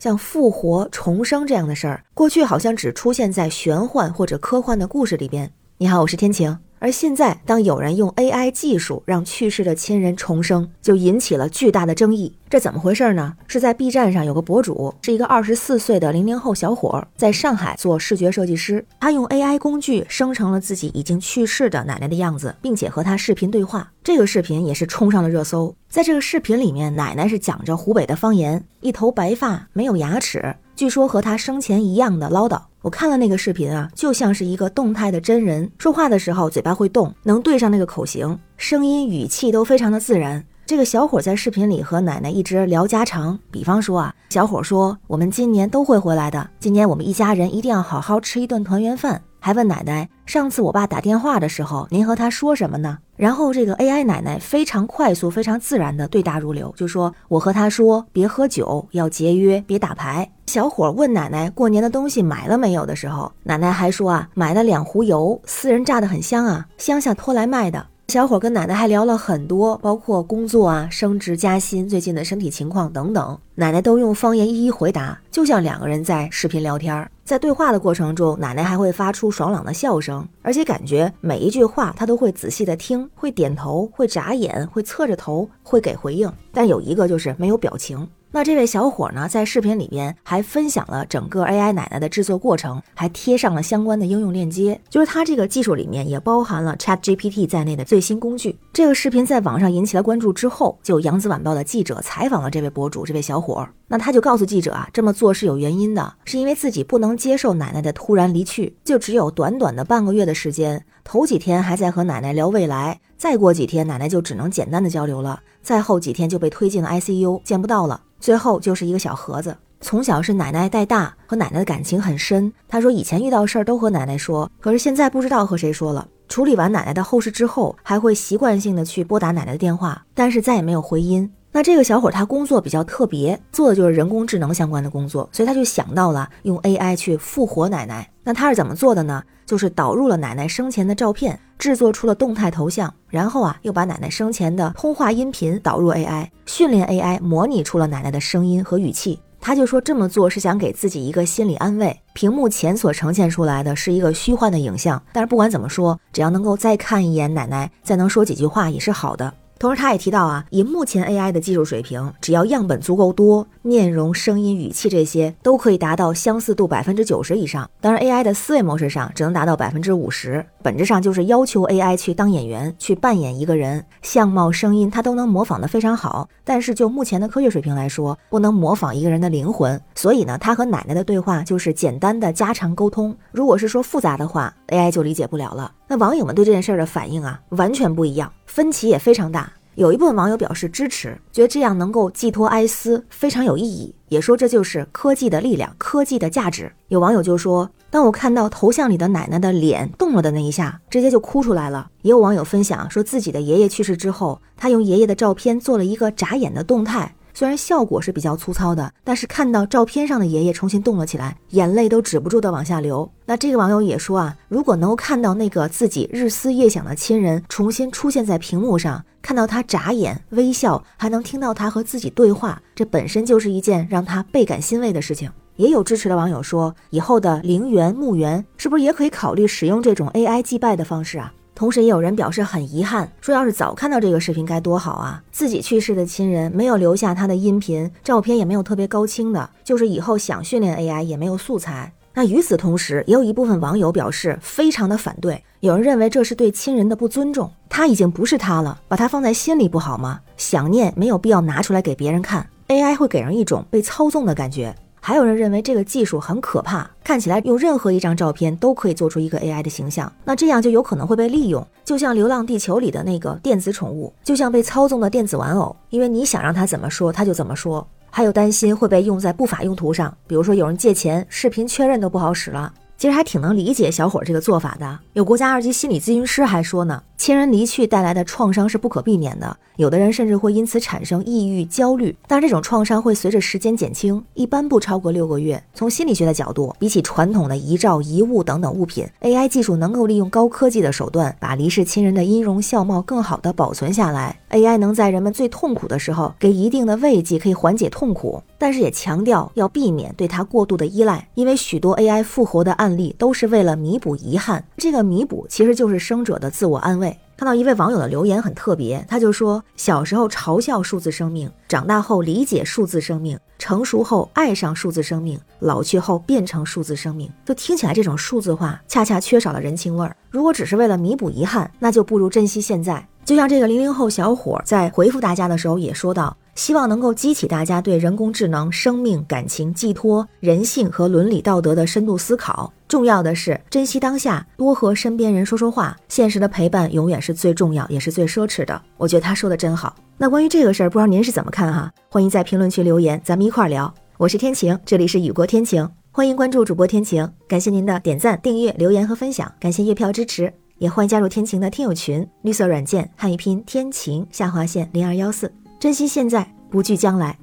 像复活、重生这样的事儿，过去好像只出现在玄幻或者科幻的故事里边。你好，我是天晴。而现在，当有人用 AI 技术让去世的亲人重生，就引起了巨大的争议。这怎么回事呢？是在 B 站上有个博主，是一个二十四岁的零零后小伙，在上海做视觉设计师。他用 AI 工具生成了自己已经去世的奶奶的样子，并且和他视频对话。这个视频也是冲上了热搜。在这个视频里面，奶奶是讲着湖北的方言，一头白发，没有牙齿，据说和他生前一样的唠叨。我看了那个视频啊，就像是一个动态的真人，说话的时候嘴巴会动，能对上那个口型，声音语气都非常的自然。这个小伙在视频里和奶奶一直聊家常，比方说啊，小伙说我们今年都会回来的，今年我们一家人一定要好好吃一顿团圆饭。还问奶奶，上次我爸打电话的时候，您和他说什么呢？然后这个 AI 奶奶非常快速、非常自然的对答如流，就说：“我和他说，别喝酒，要节约，别打牌。”小伙问奶奶过年的东西买了没有的时候，奶奶还说啊，买了两壶油，私人榨的很香啊，乡下拖来卖的。小伙跟奶奶还聊了很多，包括工作啊、升职加薪、最近的身体情况等等。奶奶都用方言一一回答，就像两个人在视频聊天。在对话的过程中，奶奶还会发出爽朗的笑声，而且感觉每一句话她都会仔细的听，会点头，会眨眼，会侧着头，会给回应。但有一个就是没有表情。那这位小伙呢，在视频里边还分享了整个 AI 奶奶的制作过程，还贴上了相关的应用链接。就是它这个技术里面也包含了 ChatGPT 在内的最新工具。这个视频在网上引起了关注之后，就扬子晚报的记者采访了这位博主，这位小伙。那他就告诉记者啊，这么做是有原因的，是因为自己不能接受奶奶的突然离去，就只有短短的半个月的时间。头几天还在和奶奶聊未来，再过几天奶奶就只能简单的交流了，再后几天就被推进了 ICU，见不到了。最后就是一个小盒子。从小是奶奶带大，和奶奶的感情很深。他说以前遇到事儿都和奶奶说，可是现在不知道和谁说了。处理完奶奶的后事之后，还会习惯性的去拨打奶奶的电话，但是再也没有回音。那这个小伙他工作比较特别，做的就是人工智能相关的工作，所以他就想到了用 AI 去复活奶奶。那他是怎么做的呢？就是导入了奶奶生前的照片，制作出了动态头像，然后啊，又把奶奶生前的通话音频导入 AI，训练 AI 模拟出了奶奶的声音和语气。他就说这么做是想给自己一个心理安慰。屏幕前所呈现出来的是一个虚幻的影像，但是不管怎么说，只要能够再看一眼奶奶，再能说几句话也是好的。同时，他也提到啊，以目前 AI 的技术水平，只要样本足够多，面容、声音、语气这些都可以达到相似度百分之九十以上。当然，AI 的思维模式上只能达到百分之五十，本质上就是要求 AI 去当演员，去扮演一个人，相貌、声音它都能模仿的非常好。但是就目前的科学水平来说，不能模仿一个人的灵魂。所以呢，他和奶奶的对话就是简单的家常沟通。如果是说复杂的话，AI 就理解不了了。那网友们对这件事的反应啊，完全不一样，分歧也非常大。有一部分网友表示支持，觉得这样能够寄托哀思，非常有意义。也说这就是科技的力量，科技的价值。有网友就说，当我看到头像里的奶奶的脸动了的那一下，直接就哭出来了。也有网友分享说，自己的爷爷去世之后，他用爷爷的照片做了一个眨眼的动态。虽然效果是比较粗糙的，但是看到照片上的爷爷重新动了起来，眼泪都止不住的往下流。那这个网友也说啊，如果能够看到那个自己日思夜想的亲人重新出现在屏幕上，看到他眨眼微笑，还能听到他和自己对话，这本身就是一件让他倍感欣慰的事情。也有支持的网友说，以后的陵园墓园是不是也可以考虑使用这种 AI 祭拜的方式啊？同时，也有人表示很遗憾，说要是早看到这个视频该多好啊！自己去世的亲人没有留下他的音频、照片，也没有特别高清的，就是以后想训练 AI 也没有素材。那与此同时，也有一部分网友表示非常的反对，有人认为这是对亲人的不尊重，他已经不是他了，把他放在心里不好吗？想念没有必要拿出来给别人看，AI 会给人一种被操纵的感觉。还有人认为这个技术很可怕，看起来用任何一张照片都可以做出一个 AI 的形象，那这样就有可能会被利用，就像《流浪地球》里的那个电子宠物，就像被操纵的电子玩偶，因为你想让它怎么说，它就怎么说。还有担心会被用在不法用途上，比如说有人借钱，视频确认都不好使了。其实还挺能理解小伙这个做法的。有国家二级心理咨询师还说呢，亲人离去带来的创伤是不可避免的，有的人甚至会因此产生抑郁、焦虑。但这种创伤会随着时间减轻，一般不超过六个月。从心理学的角度，比起传统的遗照、遗物等等物品，AI 技术能够利用高科技的手段，把离世亲人的音容笑貌更好的保存下来。AI 能在人们最痛苦的时候给一定的慰藉，可以缓解痛苦，但是也强调要避免对它过度的依赖，因为许多 AI 复活的案例都是为了弥补遗憾。这个弥补其实就是生者的自我安慰。看到一位网友的留言很特别，他就说：小时候嘲笑数字生命，长大后理解数字生命，成熟后爱上数字生命，老去后变成数字生命。就听起来这种数字化恰恰缺少了人情味儿。如果只是为了弥补遗憾，那就不如珍惜现在。就像这个零零后小伙在回复大家的时候也说到。希望能够激起大家对人工智能、生命、感情、寄托、人性和伦理道德的深度思考。重要的是珍惜当下，多和身边人说说话。现实的陪伴永远是最重要，也是最奢侈的。我觉得他说的真好。那关于这个事儿，不知道您是怎么看哈？欢迎在评论区留言，咱们一块儿聊。我是天晴，这里是雨过天晴，欢迎关注主播天晴。感谢您的点赞、订阅、留言和分享，感谢月票支持，也欢迎加入天晴的听友群。绿色软件汉语拼天晴下划线零二幺四。珍惜现在，不惧将来。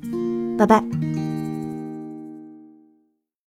拜拜。